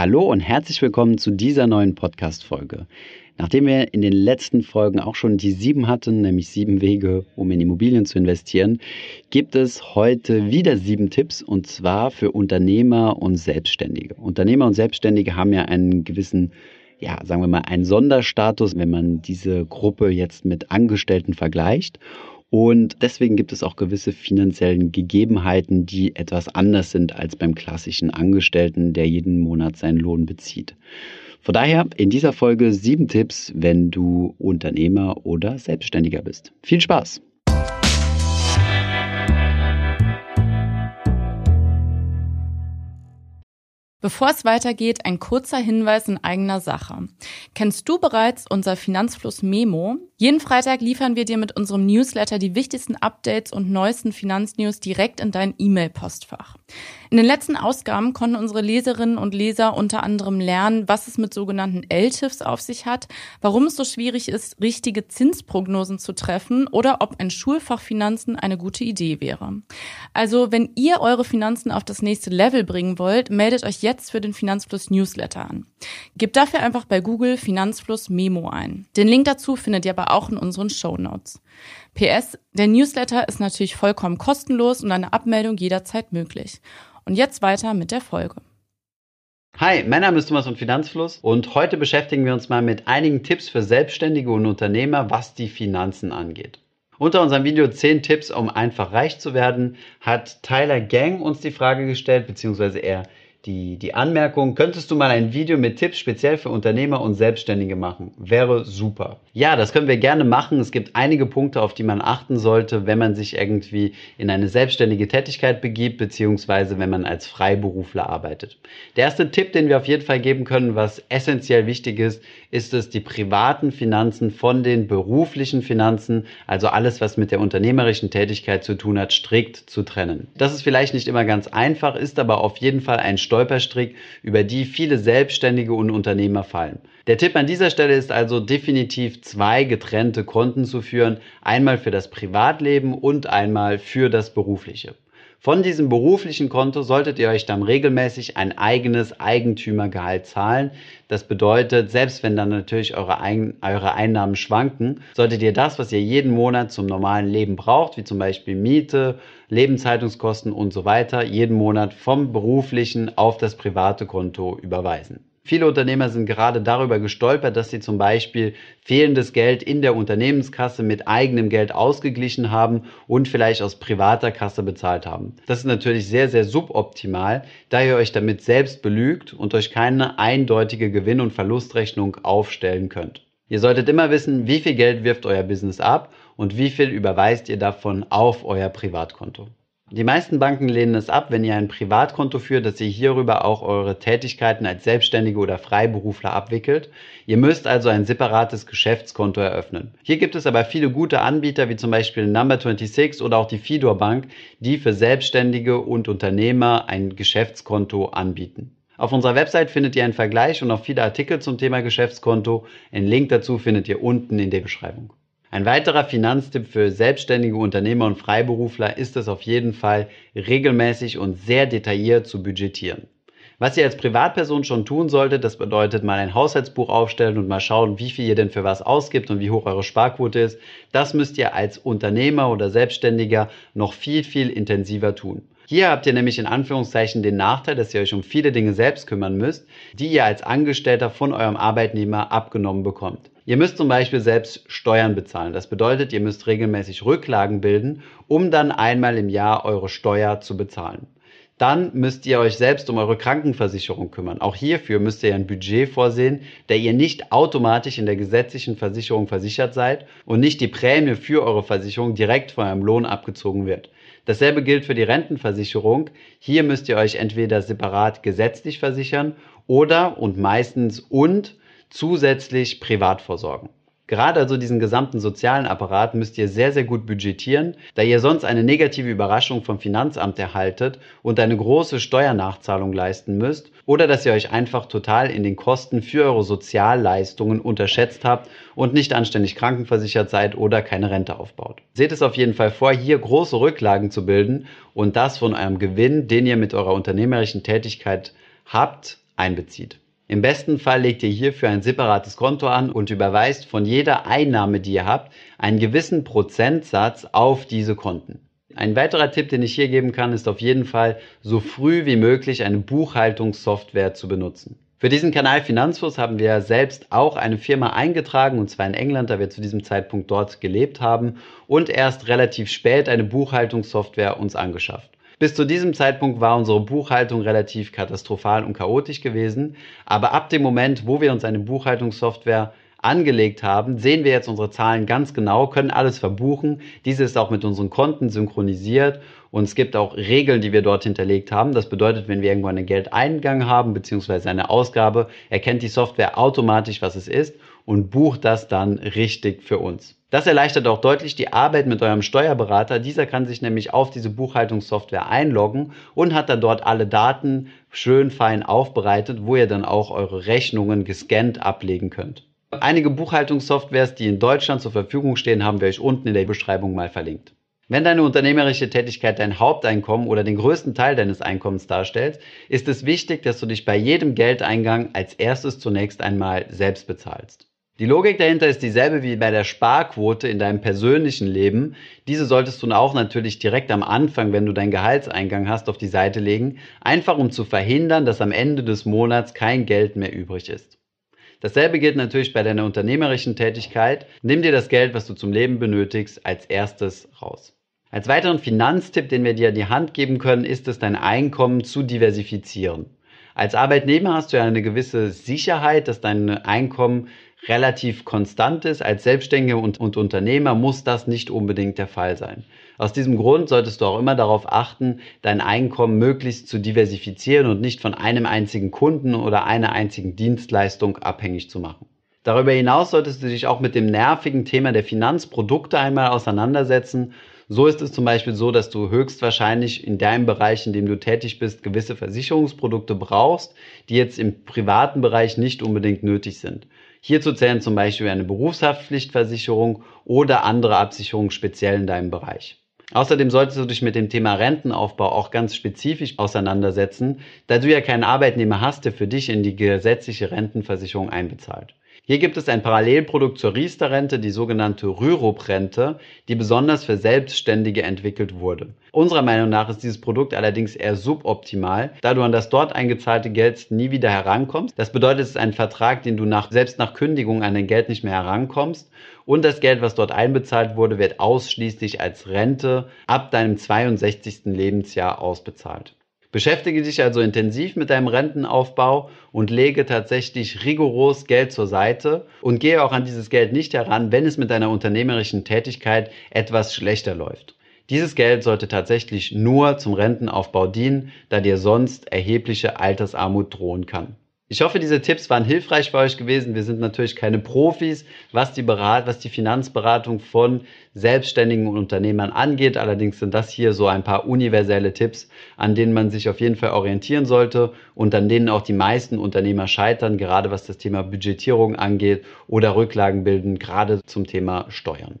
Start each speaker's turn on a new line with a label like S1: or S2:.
S1: Hallo und herzlich willkommen zu dieser neuen Podcast-Folge. Nachdem wir in den letzten Folgen auch schon die sieben hatten, nämlich sieben Wege, um in Immobilien zu investieren, gibt es heute wieder sieben Tipps und zwar für Unternehmer und Selbstständige. Unternehmer und Selbstständige haben ja einen gewissen ja, sagen wir mal, einen Sonderstatus, wenn man diese Gruppe jetzt mit Angestellten vergleicht. Und deswegen gibt es auch gewisse finanziellen Gegebenheiten, die etwas anders sind als beim klassischen Angestellten, der jeden Monat seinen Lohn bezieht. Von daher in dieser Folge sieben Tipps, wenn du Unternehmer oder Selbstständiger bist. Viel Spaß!
S2: Bevor es weitergeht, ein kurzer Hinweis in eigener Sache. Kennst du bereits unser Finanzfluss Memo? Jeden Freitag liefern wir dir mit unserem Newsletter die wichtigsten Updates und neuesten Finanznews direkt in dein E-Mail-Postfach. In den letzten Ausgaben konnten unsere Leserinnen und Leser unter anderem lernen, was es mit sogenannten LTIFs auf sich hat, warum es so schwierig ist, richtige Zinsprognosen zu treffen oder ob ein Schulfach Finanzen eine gute Idee wäre. Also, wenn ihr eure Finanzen auf das nächste Level bringen wollt, meldet euch jetzt für den Finanzfluss Newsletter an. Gebt dafür einfach bei Google Finanzfluss Memo ein. Den Link dazu findet ihr aber auch in unseren Show Notes. PS, der Newsletter ist natürlich vollkommen kostenlos und eine Abmeldung jederzeit möglich. Und jetzt weiter mit der Folge.
S1: Hi, mein Name ist Thomas von Finanzfluss und heute beschäftigen wir uns mal mit einigen Tipps für Selbstständige und Unternehmer, was die Finanzen angeht. Unter unserem Video 10 Tipps, um einfach reich zu werden, hat Tyler Gang uns die Frage gestellt, beziehungsweise er die, die Anmerkung, könntest du mal ein Video mit Tipps speziell für Unternehmer und Selbstständige machen? Wäre super. Ja, das können wir gerne machen. Es gibt einige Punkte, auf die man achten sollte, wenn man sich irgendwie in eine selbstständige Tätigkeit begibt, beziehungsweise wenn man als Freiberufler arbeitet. Der erste Tipp, den wir auf jeden Fall geben können, was essentiell wichtig ist, ist es, die privaten Finanzen von den beruflichen Finanzen, also alles, was mit der unternehmerischen Tätigkeit zu tun hat, strikt zu trennen. Das ist vielleicht nicht immer ganz einfach, ist aber auf jeden Fall ein Stolperstrick, über die viele Selbstständige und Unternehmer fallen. Der Tipp an dieser Stelle ist also definitiv zwei getrennte Konten zu führen, einmal für das Privatleben und einmal für das berufliche. Von diesem beruflichen Konto solltet ihr euch dann regelmäßig ein eigenes Eigentümergehalt zahlen. Das bedeutet, selbst wenn dann natürlich eure, Ein eure Einnahmen schwanken, solltet ihr das, was ihr jeden Monat zum normalen Leben braucht, wie zum Beispiel Miete, Lebenshaltungskosten und so weiter, jeden Monat vom beruflichen auf das private Konto überweisen. Viele Unternehmer sind gerade darüber gestolpert, dass sie zum Beispiel fehlendes Geld in der Unternehmenskasse mit eigenem Geld ausgeglichen haben und vielleicht aus privater Kasse bezahlt haben. Das ist natürlich sehr, sehr suboptimal, da ihr euch damit selbst belügt und euch keine eindeutige Gewinn- und Verlustrechnung aufstellen könnt. Ihr solltet immer wissen, wie viel Geld wirft euer Business ab und wie viel überweist ihr davon auf euer Privatkonto. Die meisten Banken lehnen es ab, wenn ihr ein Privatkonto führt, dass ihr hierüber auch eure Tätigkeiten als Selbstständige oder Freiberufler abwickelt. Ihr müsst also ein separates Geschäftskonto eröffnen. Hier gibt es aber viele gute Anbieter, wie zum Beispiel Number26 oder auch die Fidor Bank, die für Selbstständige und Unternehmer ein Geschäftskonto anbieten. Auf unserer Website findet ihr einen Vergleich und auch viele Artikel zum Thema Geschäftskonto. Einen Link dazu findet ihr unten in der Beschreibung. Ein weiterer Finanztipp für selbstständige Unternehmer und Freiberufler ist es auf jeden Fall, regelmäßig und sehr detailliert zu budgetieren. Was ihr als Privatperson schon tun solltet, das bedeutet mal ein Haushaltsbuch aufstellen und mal schauen, wie viel ihr denn für was ausgibt und wie hoch eure Sparquote ist. Das müsst ihr als Unternehmer oder Selbstständiger noch viel, viel intensiver tun. Hier habt ihr nämlich in Anführungszeichen den Nachteil, dass ihr euch um viele Dinge selbst kümmern müsst, die ihr als Angestellter von eurem Arbeitnehmer abgenommen bekommt. Ihr müsst zum Beispiel selbst Steuern bezahlen. Das bedeutet, ihr müsst regelmäßig Rücklagen bilden, um dann einmal im Jahr eure Steuer zu bezahlen. Dann müsst ihr euch selbst um eure Krankenversicherung kümmern. Auch hierfür müsst ihr ein Budget vorsehen, der ihr nicht automatisch in der gesetzlichen Versicherung versichert seid und nicht die Prämie für eure Versicherung direkt von eurem Lohn abgezogen wird. Dasselbe gilt für die Rentenversicherung. Hier müsst ihr euch entweder separat gesetzlich versichern oder und meistens und zusätzlich privat versorgen. Gerade also diesen gesamten sozialen Apparat müsst ihr sehr, sehr gut budgetieren, da ihr sonst eine negative Überraschung vom Finanzamt erhaltet und eine große Steuernachzahlung leisten müsst oder dass ihr euch einfach total in den Kosten für eure Sozialleistungen unterschätzt habt und nicht anständig krankenversichert seid oder keine Rente aufbaut. Seht es auf jeden Fall vor, hier große Rücklagen zu bilden und das von eurem Gewinn, den ihr mit eurer unternehmerischen Tätigkeit habt, einbezieht. Im besten Fall legt ihr hierfür ein separates Konto an und überweist von jeder Einnahme, die ihr habt, einen gewissen Prozentsatz auf diese Konten. Ein weiterer Tipp, den ich hier geben kann, ist auf jeden Fall, so früh wie möglich eine Buchhaltungssoftware zu benutzen. Für diesen Kanal Finanzfluss haben wir selbst auch eine Firma eingetragen, und zwar in England, da wir zu diesem Zeitpunkt dort gelebt haben, und erst relativ spät eine Buchhaltungssoftware uns angeschafft. Bis zu diesem Zeitpunkt war unsere Buchhaltung relativ katastrophal und chaotisch gewesen, aber ab dem Moment, wo wir uns eine Buchhaltungssoftware angelegt haben, sehen wir jetzt unsere Zahlen ganz genau, können alles verbuchen. Diese ist auch mit unseren Konten synchronisiert und es gibt auch Regeln, die wir dort hinterlegt haben. Das bedeutet, wenn wir irgendwo einen Geldeingang haben bzw. eine Ausgabe, erkennt die Software automatisch, was es ist und bucht das dann richtig für uns. Das erleichtert auch deutlich die Arbeit mit eurem Steuerberater. Dieser kann sich nämlich auf diese Buchhaltungssoftware einloggen und hat dann dort alle Daten schön fein aufbereitet, wo ihr dann auch eure Rechnungen gescannt ablegen könnt. Einige Buchhaltungssoftwares, die in Deutschland zur Verfügung stehen, haben wir euch unten in der Beschreibung mal verlinkt. Wenn deine unternehmerische Tätigkeit dein Haupteinkommen oder den größten Teil deines Einkommens darstellt, ist es wichtig, dass du dich bei jedem Geldeingang als erstes zunächst einmal selbst bezahlst. Die Logik dahinter ist dieselbe wie bei der Sparquote in deinem persönlichen Leben. Diese solltest du auch natürlich direkt am Anfang, wenn du deinen Gehaltseingang hast, auf die Seite legen, einfach um zu verhindern, dass am Ende des Monats kein Geld mehr übrig ist. Dasselbe gilt natürlich bei deiner unternehmerischen Tätigkeit. Nimm dir das Geld, was du zum Leben benötigst, als erstes raus. Als weiteren Finanztipp, den wir dir an die Hand geben können, ist es, dein Einkommen zu diversifizieren. Als Arbeitnehmer hast du ja eine gewisse Sicherheit, dass dein Einkommen relativ konstant ist. Als Selbstständiger und, und, Unternehmer muss das nicht unbedingt der Fall sein. Aus diesem Grund solltest du auch immer darauf achten, dein Einkommen möglichst zu diversifizieren und nicht von einem einzigen Kunden oder einer einzigen Dienstleistung abhängig zu machen. Darüber hinaus solltest du dich auch mit dem nervigen Thema der Finanzprodukte einmal auseinandersetzen so ist es zum Beispiel so, dass du höchstwahrscheinlich in deinem Bereich, in dem du tätig bist, gewisse Versicherungsprodukte brauchst, die jetzt im privaten Bereich nicht unbedingt nötig sind. Hierzu zählen zum Beispiel eine Berufshaftpflichtversicherung oder andere Absicherungen speziell in deinem Bereich. Außerdem solltest du dich mit dem Thema Rentenaufbau auch ganz spezifisch auseinandersetzen, da du ja keinen Arbeitnehmer hast, der für dich in die gesetzliche Rentenversicherung einbezahlt. Hier gibt es ein Parallelprodukt zur Riester-Rente, die sogenannte Rürup-Rente, die besonders für Selbstständige entwickelt wurde. Unserer Meinung nach ist dieses Produkt allerdings eher suboptimal, da du an das dort eingezahlte Geld nie wieder herankommst. Das bedeutet, es ist ein Vertrag, den du nach, selbst nach Kündigung an dein Geld nicht mehr herankommst. Und das Geld, was dort einbezahlt wurde, wird ausschließlich als Rente ab deinem 62. Lebensjahr ausbezahlt. Beschäftige dich also intensiv mit deinem Rentenaufbau und lege tatsächlich rigoros Geld zur Seite und gehe auch an dieses Geld nicht heran, wenn es mit deiner unternehmerischen Tätigkeit etwas schlechter läuft. Dieses Geld sollte tatsächlich nur zum Rentenaufbau dienen, da dir sonst erhebliche Altersarmut drohen kann. Ich hoffe, diese Tipps waren hilfreich für euch gewesen. Wir sind natürlich keine Profis, was die, Berat was die Finanzberatung von Selbstständigen und Unternehmern angeht. Allerdings sind das hier so ein paar universelle Tipps, an denen man sich auf jeden Fall orientieren sollte und an denen auch die meisten Unternehmer scheitern, gerade was das Thema Budgetierung angeht oder Rücklagen bilden, gerade zum Thema Steuern.